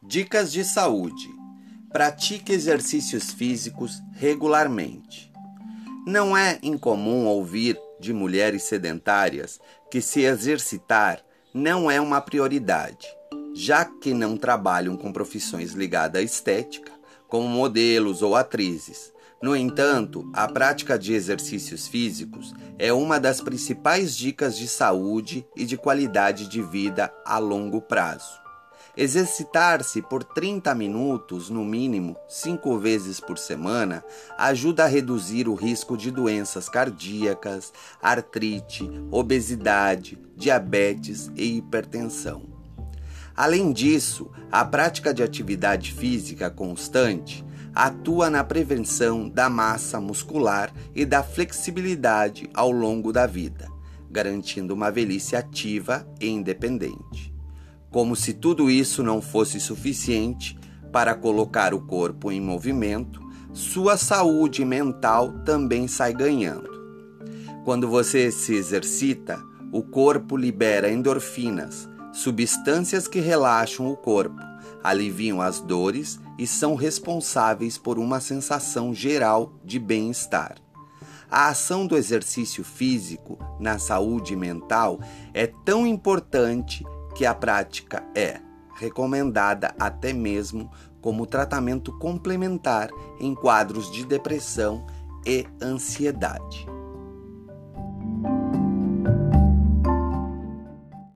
Dicas de saúde: pratique exercícios físicos regularmente. Não é incomum ouvir de mulheres sedentárias que se exercitar não é uma prioridade, já que não trabalham com profissões ligadas à estética, como modelos ou atrizes. No entanto, a prática de exercícios físicos é uma das principais dicas de saúde e de qualidade de vida a longo prazo. Exercitar-se por 30 minutos, no mínimo, cinco vezes por semana, ajuda a reduzir o risco de doenças cardíacas, artrite, obesidade, diabetes e hipertensão. Além disso, a prática de atividade física constante atua na prevenção da massa muscular e da flexibilidade ao longo da vida, garantindo uma velhice ativa e independente. Como se tudo isso não fosse suficiente para colocar o corpo em movimento, sua saúde mental também sai ganhando. Quando você se exercita, o corpo libera endorfinas, substâncias que relaxam o corpo, aliviam as dores e são responsáveis por uma sensação geral de bem-estar. A ação do exercício físico na saúde mental é tão importante que a prática é recomendada até mesmo como tratamento complementar em quadros de depressão e ansiedade.